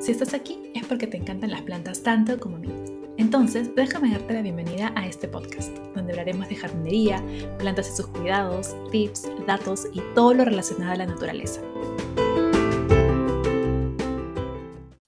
Si estás aquí es porque te encantan las plantas tanto como a mí. Entonces, déjame darte la bienvenida a este podcast, donde hablaremos de jardinería, plantas y sus cuidados, tips, datos y todo lo relacionado a la naturaleza.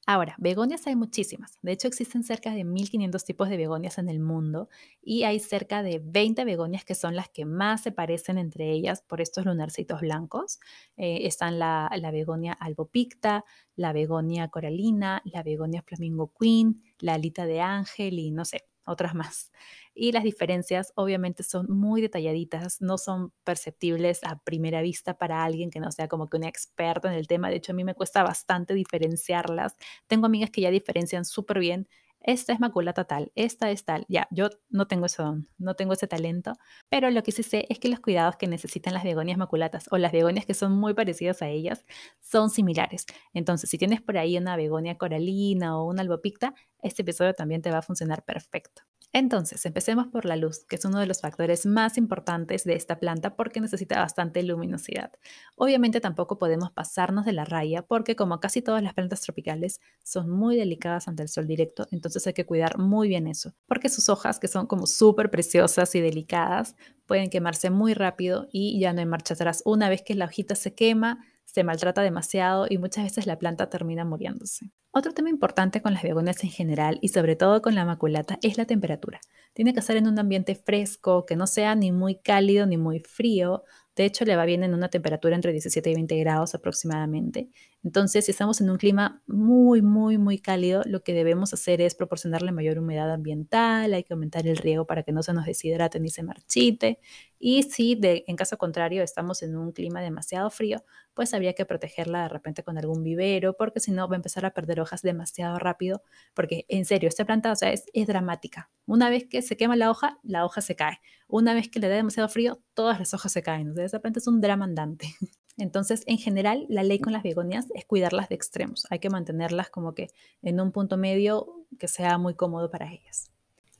Ahora, begonias hay muchísimas. De hecho, existen cerca de 1500 tipos de begonias en el mundo y hay cerca de 20 begonias que son las que más se parecen entre ellas por estos lunarcitos blancos. Eh, están la, la begonia albopicta, la begonia coralina, la begonia flamingo queen, la alita de ángel y no sé, otras más. Y las diferencias obviamente son muy detalladitas, no son perceptibles a primera vista para alguien que no sea como que un experto en el tema. De hecho, a mí me cuesta bastante diferenciarlas. Tengo amigas que ya diferencian súper bien esta es maculata tal, esta es tal. Ya, yo no tengo ese don, no tengo ese talento, pero lo que sí sé es que los cuidados que necesitan las begonias maculatas o las begonias que son muy parecidas a ellas son similares. Entonces, si tienes por ahí una begonia coralina o una albopicta, este episodio también te va a funcionar perfecto. Entonces, empecemos por la luz, que es uno de los factores más importantes de esta planta porque necesita bastante luminosidad. Obviamente tampoco podemos pasarnos de la raya porque como casi todas las plantas tropicales son muy delicadas ante el sol directo, entonces hay que cuidar muy bien eso, porque sus hojas, que son como súper preciosas y delicadas, pueden quemarse muy rápido y ya no hay marcha atrás. Una vez que la hojita se quema, se maltrata demasiado y muchas veces la planta termina muriéndose. Otro tema importante con las begonias en general y sobre todo con la maculata es la temperatura. Tiene que ser en un ambiente fresco, que no sea ni muy cálido ni muy frío. De hecho, le va bien en una temperatura entre 17 y 20 grados aproximadamente. Entonces, si estamos en un clima muy, muy, muy cálido, lo que debemos hacer es proporcionarle mayor humedad ambiental, hay que aumentar el riego para que no se nos deshidrate ni se marchite. Y si de, en caso contrario estamos en un clima demasiado frío, pues habría que protegerla de repente con algún vivero, porque si no va a empezar a perder hojas demasiado rápido, porque en serio, esta planta, o sea, es, es dramática. Una vez que se quema la hoja, la hoja se cae. Una vez que le da demasiado frío, todas las hojas se caen. O sea, esta planta es un drama andante. Entonces, en general, la ley con las begonias es cuidarlas de extremos. Hay que mantenerlas como que en un punto medio que sea muy cómodo para ellas.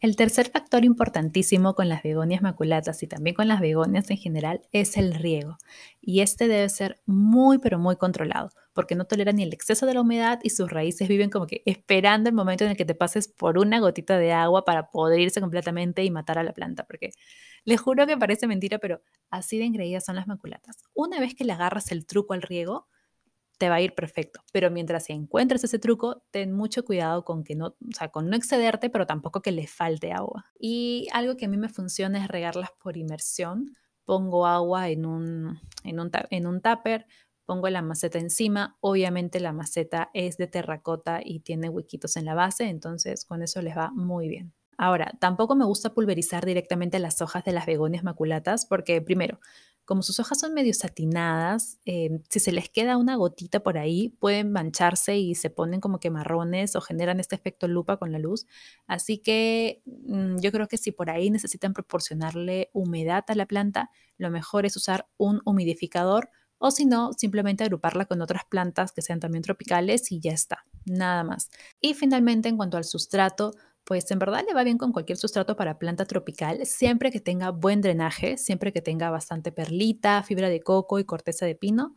El tercer factor importantísimo con las begonias maculatas y también con las begonias en general es el riego. Y este debe ser muy, pero muy controlado, porque no tolera ni el exceso de la humedad y sus raíces viven como que esperando el momento en el que te pases por una gotita de agua para poder irse completamente y matar a la planta, porque les juro que parece mentira, pero así de engreídas son las maculatas. Una vez que le agarras el truco al riego, te va a ir perfecto. Pero mientras encuentres ese truco, ten mucho cuidado con que no, o sea, con no excederte, pero tampoco que le falte agua. Y algo que a mí me funciona es regarlas por inmersión. Pongo agua en un, en un, en un tupper, pongo la maceta encima. Obviamente la maceta es de terracota y tiene huequitos en la base, entonces con eso les va muy bien. Ahora, tampoco me gusta pulverizar directamente las hojas de las begonias maculatas porque, primero, como sus hojas son medio satinadas, eh, si se les queda una gotita por ahí, pueden mancharse y se ponen como que marrones o generan este efecto lupa con la luz. Así que mm, yo creo que si por ahí necesitan proporcionarle humedad a la planta, lo mejor es usar un humidificador o si no, simplemente agruparla con otras plantas que sean también tropicales y ya está, nada más. Y finalmente, en cuanto al sustrato, pues en verdad le va bien con cualquier sustrato para planta tropical, siempre que tenga buen drenaje, siempre que tenga bastante perlita, fibra de coco y corteza de pino,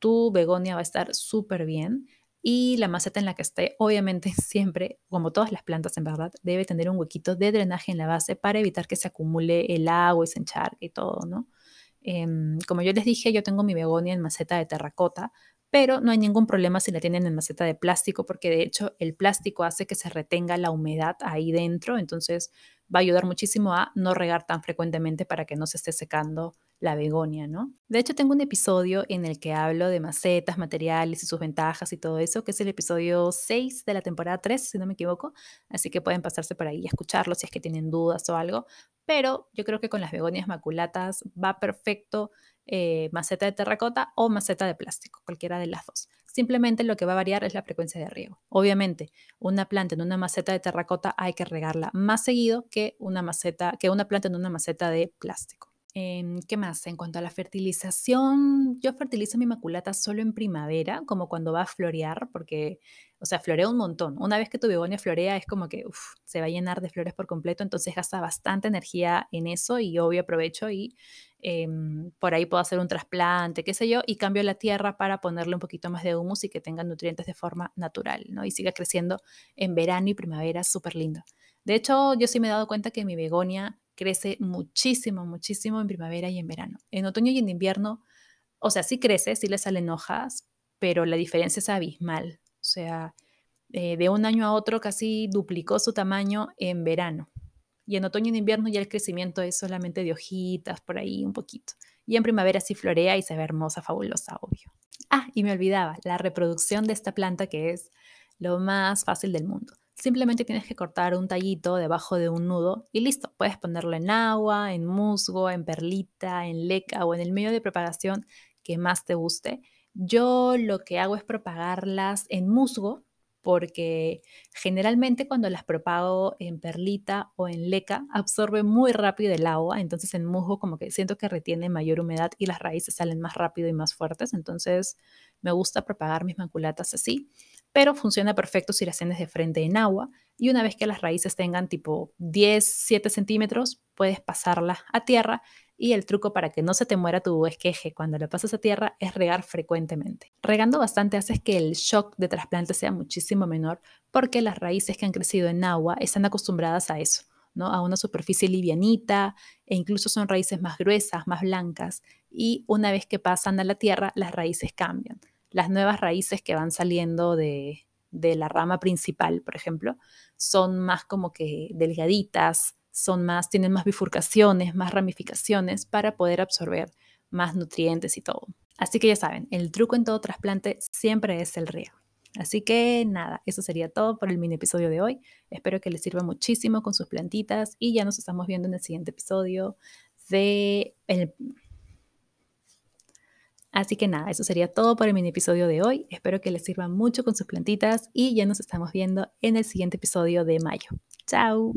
tu begonia va a estar súper bien. Y la maceta en la que esté, obviamente siempre, como todas las plantas en verdad, debe tener un huequito de drenaje en la base para evitar que se acumule el agua y se encharque y todo, ¿no? Em, como yo les dije, yo tengo mi begonia en maceta de terracota, pero no hay ningún problema si la tienen en maceta de plástico, porque de hecho el plástico hace que se retenga la humedad ahí dentro, entonces va a ayudar muchísimo a no regar tan frecuentemente para que no se esté secando la begonia, ¿no? De hecho, tengo un episodio en el que hablo de macetas, materiales y sus ventajas y todo eso, que es el episodio 6 de la temporada 3, si no me equivoco, así que pueden pasarse por ahí y escucharlo si es que tienen dudas o algo, pero yo creo que con las begonias maculatas va perfecto eh, maceta de terracota o maceta de plástico, cualquiera de las dos. Simplemente lo que va a variar es la frecuencia de riego. Obviamente, una planta en una maceta de terracota hay que regarla más seguido que una maceta, que una planta en una maceta de plástico. Em, ¿qué más? En cuanto a la fertilización, yo fertilizo mi maculata solo en primavera, como cuando va a florear, porque, o sea, florea un montón. Una vez que tu begonia florea es como que se va a llenar de flores por completo, entonces gasta bastante energía en eso y obvio aprovecho y em, por ahí puedo hacer un trasplante, qué sé yo, y cambio la tierra para ponerle un poquito más de humus y que tenga nutrientes de forma natural, ¿no? Y siga creciendo en verano y primavera, súper lindo. De hecho, yo sí me he dado cuenta que mi begonia crece muchísimo, muchísimo en primavera y en verano. En otoño y en invierno, o sea, sí crece, sí le salen hojas, pero la diferencia es abismal. O sea, eh, de un año a otro casi duplicó su tamaño en verano. Y en otoño y en invierno ya el crecimiento es solamente de hojitas, por ahí un poquito. Y en primavera sí florea y se ve hermosa, fabulosa, obvio. Ah, y me olvidaba, la reproducción de esta planta que es lo más fácil del mundo. Simplemente tienes que cortar un tallito debajo de un nudo y listo. Puedes ponerlo en agua, en musgo, en perlita, en leca o en el medio de propagación que más te guste. Yo lo que hago es propagarlas en musgo porque generalmente cuando las propago en perlita o en leca absorbe muy rápido el agua, entonces en musgo como que siento que retiene mayor humedad y las raíces salen más rápido y más fuertes, entonces me gusta propagar mis maculatas así pero funciona perfecto si las tienes de frente en agua y una vez que las raíces tengan tipo 10, 7 centímetros, puedes pasarlas a tierra y el truco para que no se te muera tu esqueje cuando lo pasas a tierra es regar frecuentemente. Regando bastante haces que el shock de trasplante sea muchísimo menor porque las raíces que han crecido en agua están acostumbradas a eso. ¿no? a una superficie livianita e incluso son raíces más gruesas, más blancas y una vez que pasan a la tierra las raíces cambian las nuevas raíces que van saliendo de, la rama principal, por ejemplo, son más como que delgaditas, son más, tienen más bifurcaciones, más ramificaciones para poder absorber más nutrientes y todo. Así que ya saben, el truco en todo trasplante siempre es el riego. Así que nada, eso sería todo por el mini episodio de hoy. Espero que les sirva muchísimo con sus plantitas y ya nos estamos viendo en el siguiente episodio de el, Así que nada, eso sería todo por el mini episodio de hoy. Espero que les sirva mucho con sus plantitas y ya nos estamos viendo en el siguiente episodio de mayo. ¡Chao!